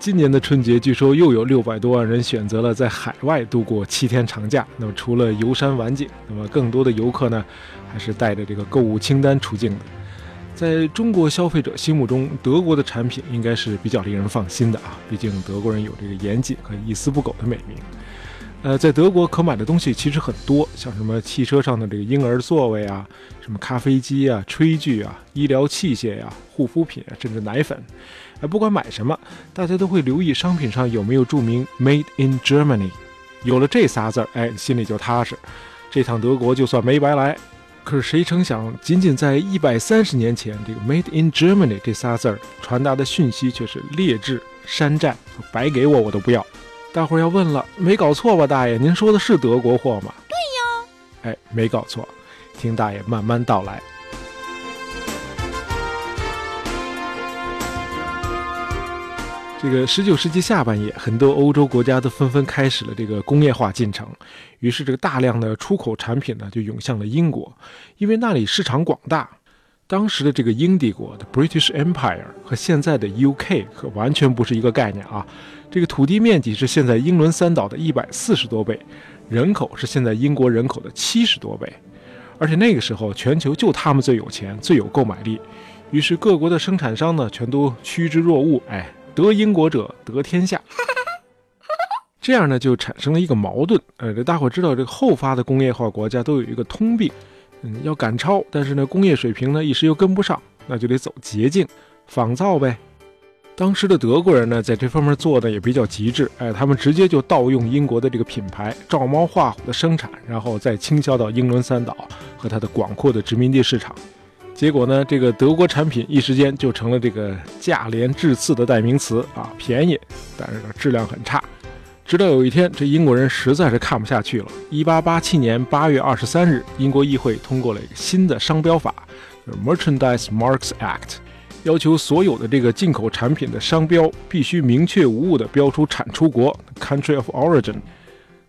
今年的春节，据说又有六百多万人选择了在海外度过七天长假。那么，除了游山玩景，那么更多的游客呢，还是带着这个购物清单出境的。在中国消费者心目中，德国的产品应该是比较令人放心的啊，毕竟德国人有这个严谨和一丝不苟的美名。呃，在德国可买的东西其实很多，像什么汽车上的这个婴儿座位啊，什么咖啡机啊、炊具啊、医疗器械呀、护肤品啊，甚至奶粉。哎，不管买什么，大家都会留意商品上有没有注明 “Made in Germany”。有了这仨字儿，哎，心里就踏实，这趟德国就算没白来。可是谁成想，仅仅在一百三十年前，这个 “Made in Germany” 这仨字儿传达的讯息却是劣质、山寨，白给我我都不要。大伙儿要问了，没搞错吧，大爷？您说的是德国货吗？对呀。哎，没搞错，听大爷慢慢道来。这个十九世纪下半叶，很多欧洲国家都纷纷开始了这个工业化进程，于是这个大量的出口产品呢就涌向了英国，因为那里市场广大。当时的这个英帝国的 British Empire 和现在的 UK 可完全不是一个概念啊。这个土地面积是现在英伦三岛的一百四十多倍，人口是现在英国人口的七十多倍，而且那个时候全球就他们最有钱、最有购买力，于是各国的生产商呢全都趋之若鹜，哎，得英国者得天下。这样呢就产生了一个矛盾，呃，这大伙知道这个后发的工业化国家都有一个通病，嗯，要赶超，但是呢工业水平呢一时又跟不上，那就得走捷径，仿造呗。当时的德国人呢，在这方面做的也比较极致，哎，他们直接就盗用英国的这个品牌，照猫画虎的生产，然后再倾销到英伦三岛和它的广阔的殖民地市场。结果呢，这个德国产品一时间就成了这个价廉质次的代名词啊，便宜，但是呢质量很差。直到有一天，这英国人实在是看不下去了。一八八七年八月二十三日，英国议会通过了一个新的商标法，就是 Merchandise Marks Act。要求所有的这个进口产品的商标必须明确无误地标出产出国 （country of origin）。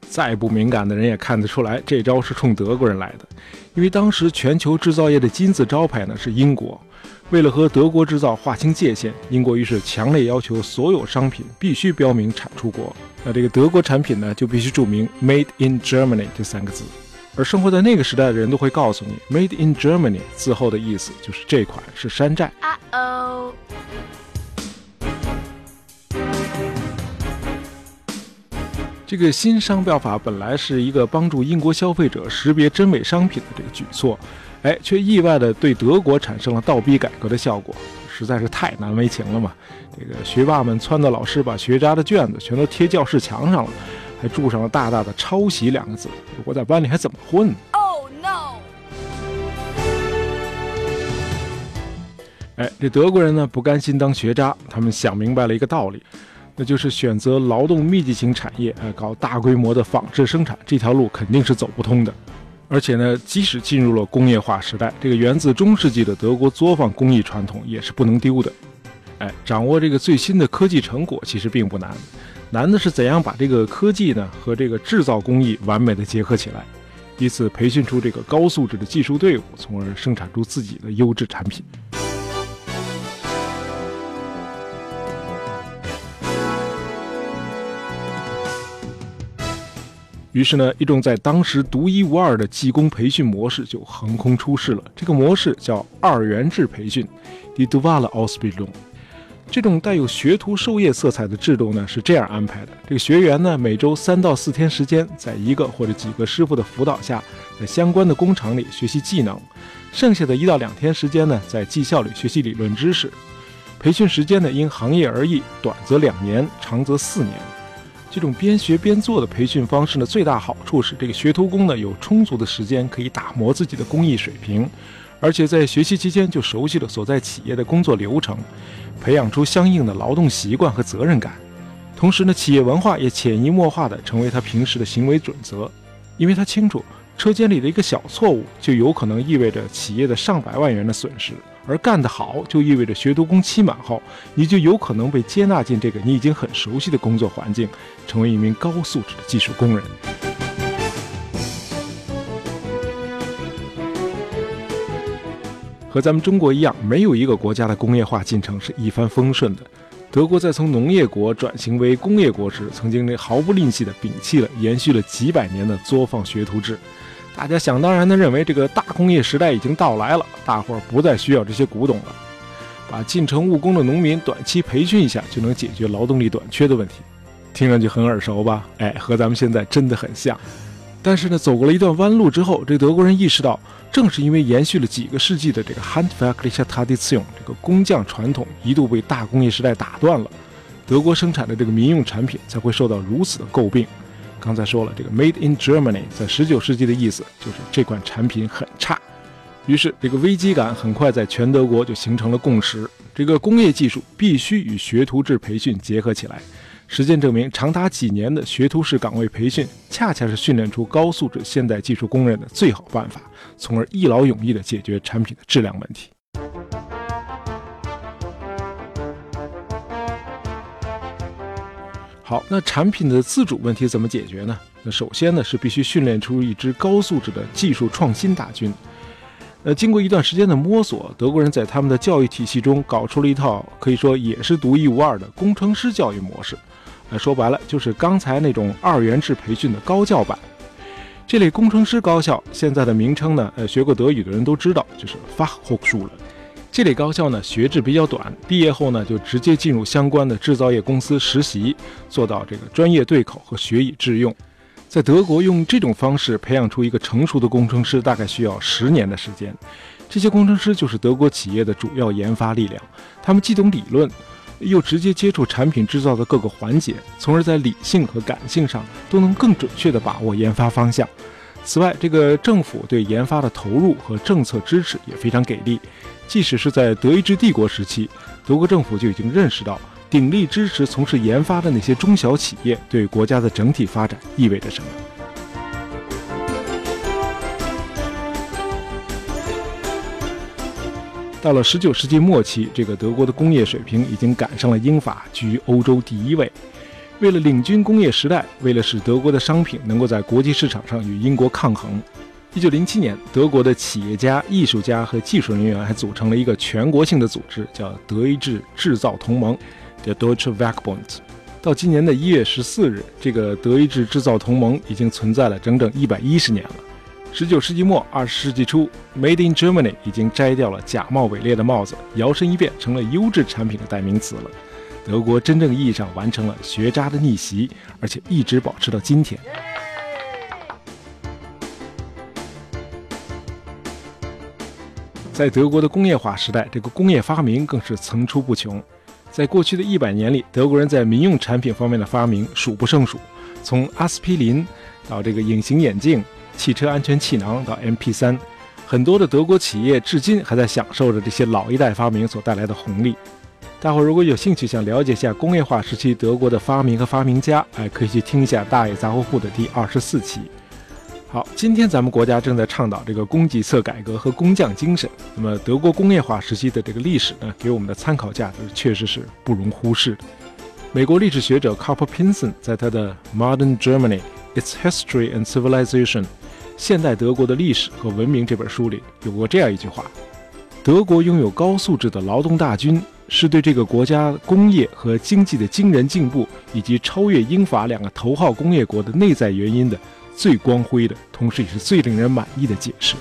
再不敏感的人也看得出来，这招是冲德国人来的。因为当时全球制造业的金字招牌呢是英国，为了和德国制造划清界限，英国于是强烈要求所有商品必须标明产出国。那这个德国产品呢就必须注明 “Made in Germany” 这三个字。而生活在那个时代的人都会告诉你，“Made in Germany” 字后的意思就是这款是山寨。啊哦。这个新商标法本来是一个帮助英国消费者识别真伪商品的这个举措，哎，却意外的对德国产生了倒逼改革的效果，实在是太难为情了嘛！这个学霸们撺掇老师把学渣的卷子全都贴教室墙上了。还注上了大大的“抄袭”两个字，我在班里还怎么混？Oh no！哎，这德国人呢不甘心当学渣，他们想明白了一个道理，那就是选择劳动密集型产业，呃，搞大规模的仿制生产，这条路肯定是走不通的。而且呢，即使进入了工业化时代，这个源自中世纪的德国作坊工艺传统也是不能丢的。哎，掌握这个最新的科技成果其实并不难。难的是怎样把这个科技呢和这个制造工艺完美的结合起来，以此培训出这个高素质的技术队伍，从而生产出自己的优质产品。于是呢，一种在当时独一无二的技工培训模式就横空出世了。这个模式叫二元制培训 d i d u a l Ausbildung。这种带有学徒授业色彩的制度呢，是这样安排的：这个学员呢，每周三到四天时间，在一个或者几个师傅的辅导下，在相关的工厂里学习技能；剩下的一到两天时间呢，在技校里学习理论知识。培训时间呢，因行业而异，短则两年，长则四年。这种边学边做的培训方式呢，最大好处是这个学徒工呢，有充足的时间可以打磨自己的工艺水平，而且在学习期间就熟悉了所在企业的工作流程。培养出相应的劳动习惯和责任感，同时呢，企业文化也潜移默化地成为他平时的行为准则。因为他清楚，车间里的一个小错误就有可能意味着企业的上百万元的损失，而干得好就意味着学徒工期满后，你就有可能被接纳进这个你已经很熟悉的工作环境，成为一名高素质的技术工人。和咱们中国一样，没有一个国家的工业化进程是一帆风顺的。德国在从农业国转型为工业国时，曾经那毫不吝惜地摒弃了延续了几百年的作坊学徒制。大家想当然地认为这个大工业时代已经到来了，大伙儿不再需要这些古董了，把进城务工的农民短期培训一下就能解决劳动力短缺的问题。听上去很耳熟吧？哎，和咱们现在真的很像。但是呢，走过了一段弯路之后，这德国人意识到，正是因为延续了几个世纪的这个 Handwerkliche Tradition 这个工匠传统一度被大工业时代打断了，德国生产的这个民用产品才会受到如此的诟病。刚才说了，这个 Made in Germany 在19世纪的意思就是这款产品很差。于是，这个危机感很快在全德国就形成了共识：这个工业技术必须与学徒制培训结合起来。实践证明，长达几年的学徒式岗位培训，恰恰是训练出高素质现代技术工人的最好办法，从而一劳永逸地解决产品的质量问题。好，那产品的自主问题怎么解决呢？那首先呢，是必须训练出一支高素质的技术创新大军。呃，经过一段时间的摸索，德国人在他们的教育体系中搞出了一套可以说也是独一无二的工程师教育模式。说白了，就是刚才那种二元制培训的高教版。这类工程师高校现在的名称呢，呃，学过德语的人都知道，就是 Fachhochschule。这类高校呢，学制比较短，毕业后呢，就直接进入相关的制造业公司实习，做到这个专业对口和学以致用。在德国，用这种方式培养出一个成熟的工程师，大概需要十年的时间。这些工程师就是德国企业的主要研发力量，他们既懂理论。又直接接触产品制造的各个环节，从而在理性和感性上都能更准确地把握研发方向。此外，这个政府对研发的投入和政策支持也非常给力。即使是在德意志帝国时期，德国政府就已经认识到鼎力支持从事研发的那些中小企业对国家的整体发展意味着什么。到了十九世纪末期，这个德国的工业水平已经赶上了英法，居于欧洲第一位。为了领军工业时代，为了使德国的商品能够在国际市场上与英国抗衡，一九零七年，德国的企业家、艺术家和技术人员还组成了一个全国性的组织，叫德意志制造同盟，叫 Deutsche Werkbund。到今年的一月十四日，这个德意志制造同盟已经存在了整整一百一十年了。十九世纪末二十世纪初，Made in Germany 已经摘掉了假冒伪劣的帽子，摇身一变成了优质产品的代名词了。德国真正意义上完成了学渣的逆袭，而且一直保持到今天。在德国的工业化时代，这个工业发明更是层出不穷。在过去的一百年里，德国人在民用产品方面的发明数不胜数，从阿司匹林到这个隐形眼镜。汽车安全气囊到 MP3，很多的德国企业至今还在享受着这些老一代发明所带来的红利。大伙如果有兴趣想了解一下工业化时期德国的发明和发明家，哎，可以去听一下《大爷杂货铺》的第二十四期。好，今天咱们国家正在倡导这个供给侧改革和工匠精神，那么德国工业化时期的这个历史呢，给我们的参考价值确实是不容忽视的。美国历史学者 Carper Pinson 在他的《Modern Germany: Its History and Civilization》。现代德国的历史和文明这本书里有过这样一句话：德国拥有高素质的劳动大军，是对这个国家工业和经济的惊人进步，以及超越英法两个头号工业国的内在原因的最光辉的，同时也是最令人满意的解释。